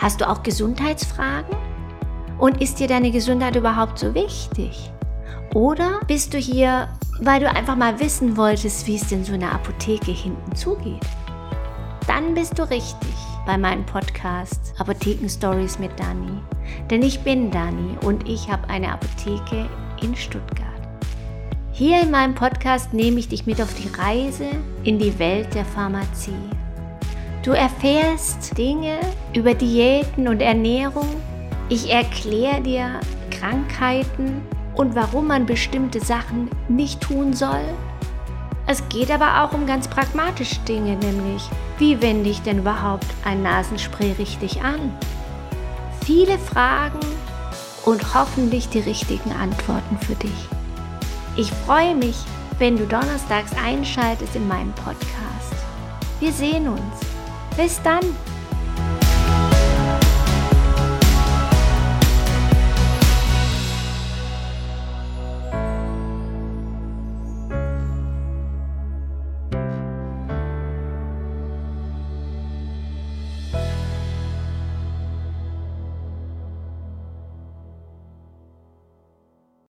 Hast du auch Gesundheitsfragen? Und ist dir deine Gesundheit überhaupt so wichtig? Oder bist du hier, weil du einfach mal wissen wolltest, wie es denn so in der Apotheke hinten zugeht? Dann bist du richtig bei meinem Podcast Apotheken Stories mit Dani. Denn ich bin Dani und ich habe eine Apotheke in Stuttgart. Hier in meinem Podcast nehme ich dich mit auf die Reise in die Welt der Pharmazie. Du erfährst Dinge über Diäten und Ernährung. Ich erkläre dir Krankheiten und warum man bestimmte Sachen nicht tun soll. Es geht aber auch um ganz pragmatische Dinge, nämlich wie wende ich denn überhaupt ein Nasenspray richtig an? Viele Fragen und hoffentlich die richtigen Antworten für dich. Ich freue mich, wenn du donnerstags einschaltest in meinem Podcast. Wir sehen uns. Bis dann!